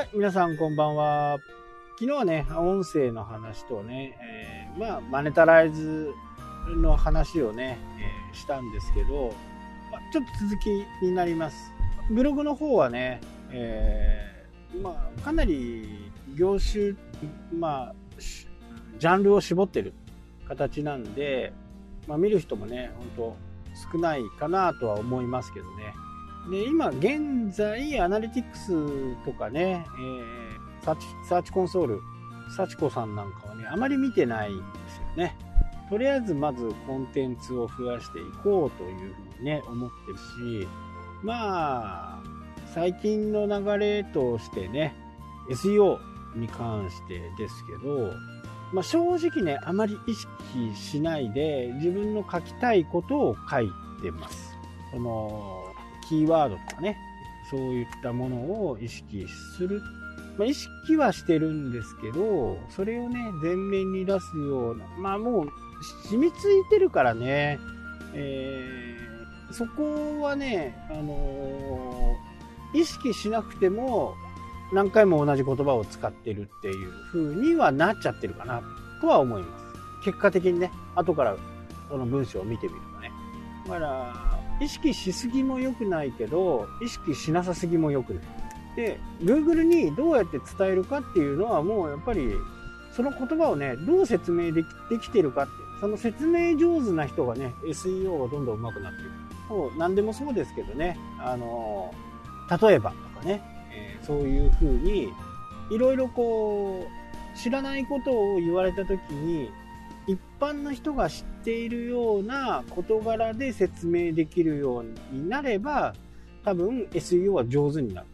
はい、皆さんこんばんは。昨日はね、音声の話とね、えー、まあ、マネタライズの話をね、えー、したんですけど、まあ、ちょっと続きになります。ブログの方はね、えー、まあ、かなり業種、まあ、ジャンルを絞ってる形なんで、まあ、見る人もね、本当少ないかなとは思いますけどね。で、今現在、アナリティクスとかね、えー、サーチ、サーチコンソール、幸子さんなんかはね、あまり見てないんですよね。とりあえずまずコンテンツを増やしていこうというふうにね、思ってるし、まあ、最近の流れとしてね、SEO に関してですけど、まあ、正直ね、あまり意識しないで自分の書きたいことを書いてます。その、キーワードとかね、そういったものを意識する。まあ、意識はしてるんですけど、それをね、前面に出すような、まあもう染みついてるからね、えー、そこはね、あのー、意識しなくても何回も同じ言葉を使ってるっていう風にはなっちゃってるかなとは思います。結果的にね、後からその文章を見てみるとね。だから、意識しすぎも良くないけど、意識しなさすぎも良くない。で、Google にどうやって伝えるかっていうのはもうやっぱり、その言葉をね、どう説明できできてるかって、その説明上手な人がね、SEO がどんどん上手くなっていく。もう何でもそうですけどね、あの、例えばとかね、えー、そういうふうに、いろいろこう、知らないことを言われた時に、一般の人が知っているような事柄で説明できるようになれば、多分 SEO は上手になる。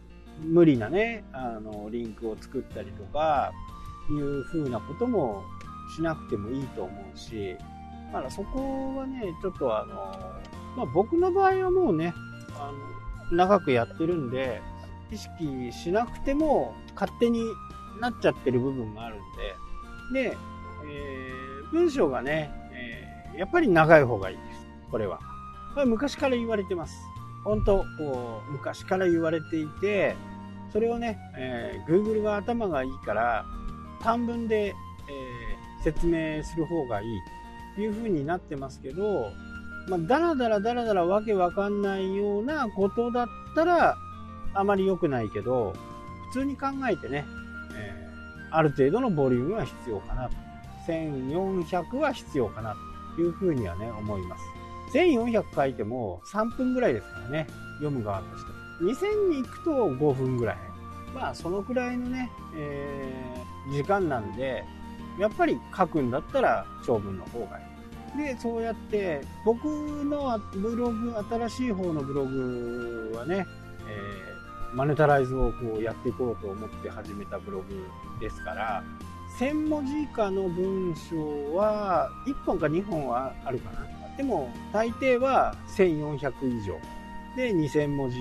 無理なね、あの、リンクを作ったりとか、いう風なこともしなくてもいいと思うし、だからそこはね、ちょっとあの、まあ、僕の場合はもうね、あの、長くやってるんで、意識しなくても勝手になっちゃってる部分があるんで、で、えー文章がね、やっぱり長い方がいいです。これは。これ昔から言われてます。本当こう、昔から言われていて、それをね、えー、Google が頭がいいから、短文で、えー、説明する方がいいという風になってますけど、まあ、だらだらだらだらわけわかんないようなことだったら、あまり良くないけど、普通に考えてね、えー、ある程度のボリュームは必要かなと。1400は必要かなというふうにはね、思います。1400書いても3分ぐらいですからね、読む側として。2000に行くと5分ぐらい。まあ、そのくらいのね、えー、時間なんで、やっぱり書くんだったら長文の方がいい。で、そうやって、僕のブログ、新しい方のブログはね、えー、マネタライズをこうやっていこうと思って始めたブログですから、1000文字以下の文章は1本か2本はあるかな。でも大抵は1400以上で2000文字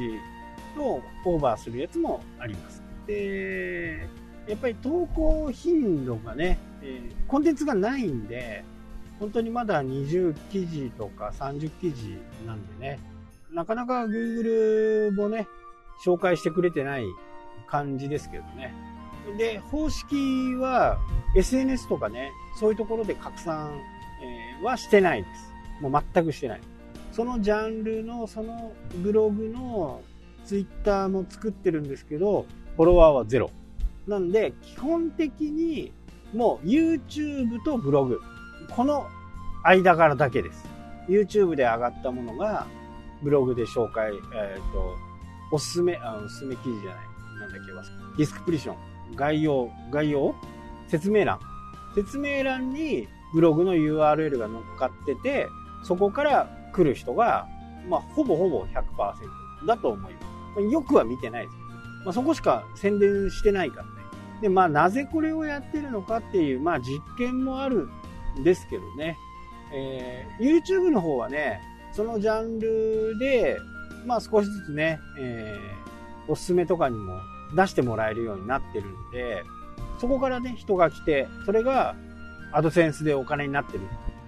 をオーバーするやつもあります。で、やっぱり投稿頻度がね、えー、コンテンツがないんで、本当にまだ20記事とか30記事なんでね、なかなか Google もね、紹介してくれてない感じですけどね。で、方式は SNS とかね、そういうところで拡散、えー、はしてないです。もう全くしてない。そのジャンルの、そのブログのツイッターも作ってるんですけど、フォロワーはゼロ。なんで、基本的にもう YouTube とブログ、この間柄だけです。YouTube で上がったものがブログで紹介、えっ、ー、と、おすすめ、あ、おすすめ記事じゃない。なんだっけ、ディスクプリション。概要、概要？説明欄。説明欄にブログの URL が乗っかってて、そこから来る人が、まあ、ほぼほぼ100%だと思います。よくは見てないです、まあ、そこしか宣伝してないからね。で、まあ、なぜこれをやってるのかっていう、まあ、実験もあるんですけどね。えー、YouTube の方はね、そのジャンルで、まあ、少しずつね、えー、おすすめとかにも出してもらえるようになってるんで、そこからね、人が来て、それがアドセンスでお金になってる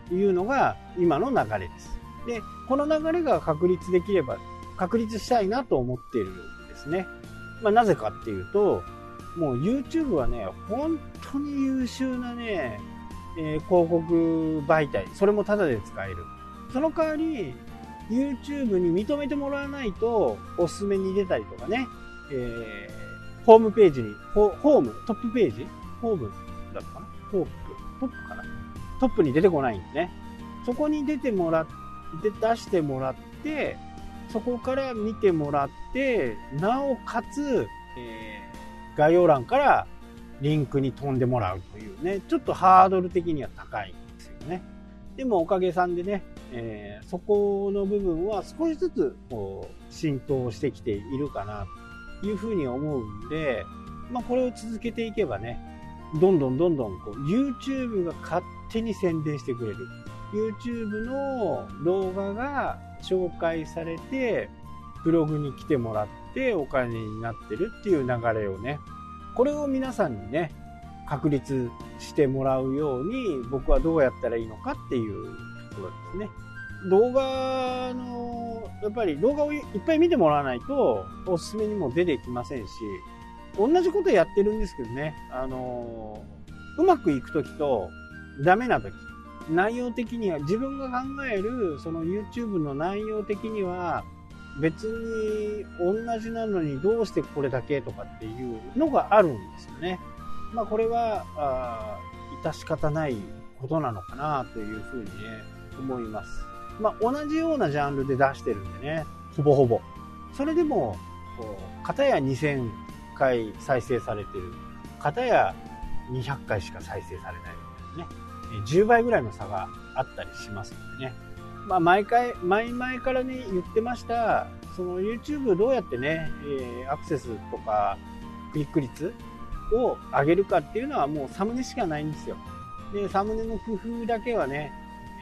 というのが今の流れです。で、この流れが確立できれば、確立したいなと思っているんですね。まあ、なぜかっていうと、もう YouTube はね、本当に優秀なね、えー、広告媒体、それもタダで使える。その代わり、YouTube に認めてもらわないと、おすすめに出たりとかね、えー、ホームページに、ホーム、トップページ？ホームだったかな？トップ、トップかな？トップに出てこないんでね。そこに出てもらって、出してもらって、そこから見てもらって、なおかつ、えー、概要欄からリンクに飛んでもらうというね、ちょっとハードル的には高いんですよね。でもおかげさんでね、えー、そこの部分は少しずつこう浸透してきているかないうふうに思うんで、まあ、これを続けていけばね、どんどんどんどんこう YouTube が勝手に宣伝してくれる。YouTube の動画が紹介されて、ブログに来てもらってお金になってるっていう流れをね、これを皆さんにね、確立してもらうように僕はどうやったらいいのかっていうところですね。動画の、やっぱり動画をいっぱい見てもらわないとおすすめにも出てきませんし、同じことやってるんですけどね、あのうまくいくときとダメなとき、内容的には自分が考えるその YouTube の内容的には別に同じなのにどうしてこれだけとかっていうのがあるんですよね。まあこれは、あ致し方ないことなのかなというふうにね、思います。まあ同じようなジャンルで出してるんでね、ほぼほぼ。それでも、こう、片や2000回再生されてる。片や200回しか再生されないみたいなね。10倍ぐらいの差があったりしますのでね。まあ、毎回、前々からね、言ってました、その YouTube どうやってね、えー、アクセスとかクリック率を上げるかっていうのはもうサムネしかないんですよ。で、サムネの工夫だけはね、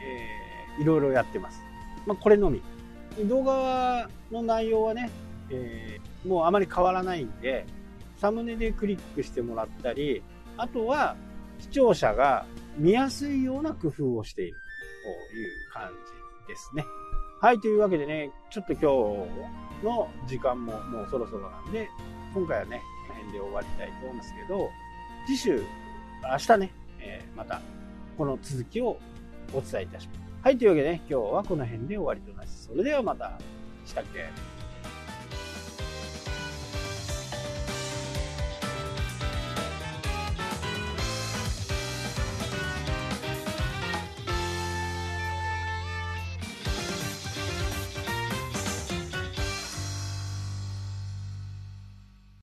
えー、いろいろやってます。まあ、これのみ。動画の内容はね、えー、もうあまり変わらないんで、サムネでクリックしてもらったり、あとは視聴者が見やすいような工夫をしているという感じですね。はい、というわけでね、ちょっと今日の時間ももうそろそろなんで、今回はね、この辺で終わりたいと思いますけど、次週、明日ね、えー、またこの続きをお伝えいたします。はい、というわけでね、今日はこの辺で終わりとなります。それではまた、したっけ？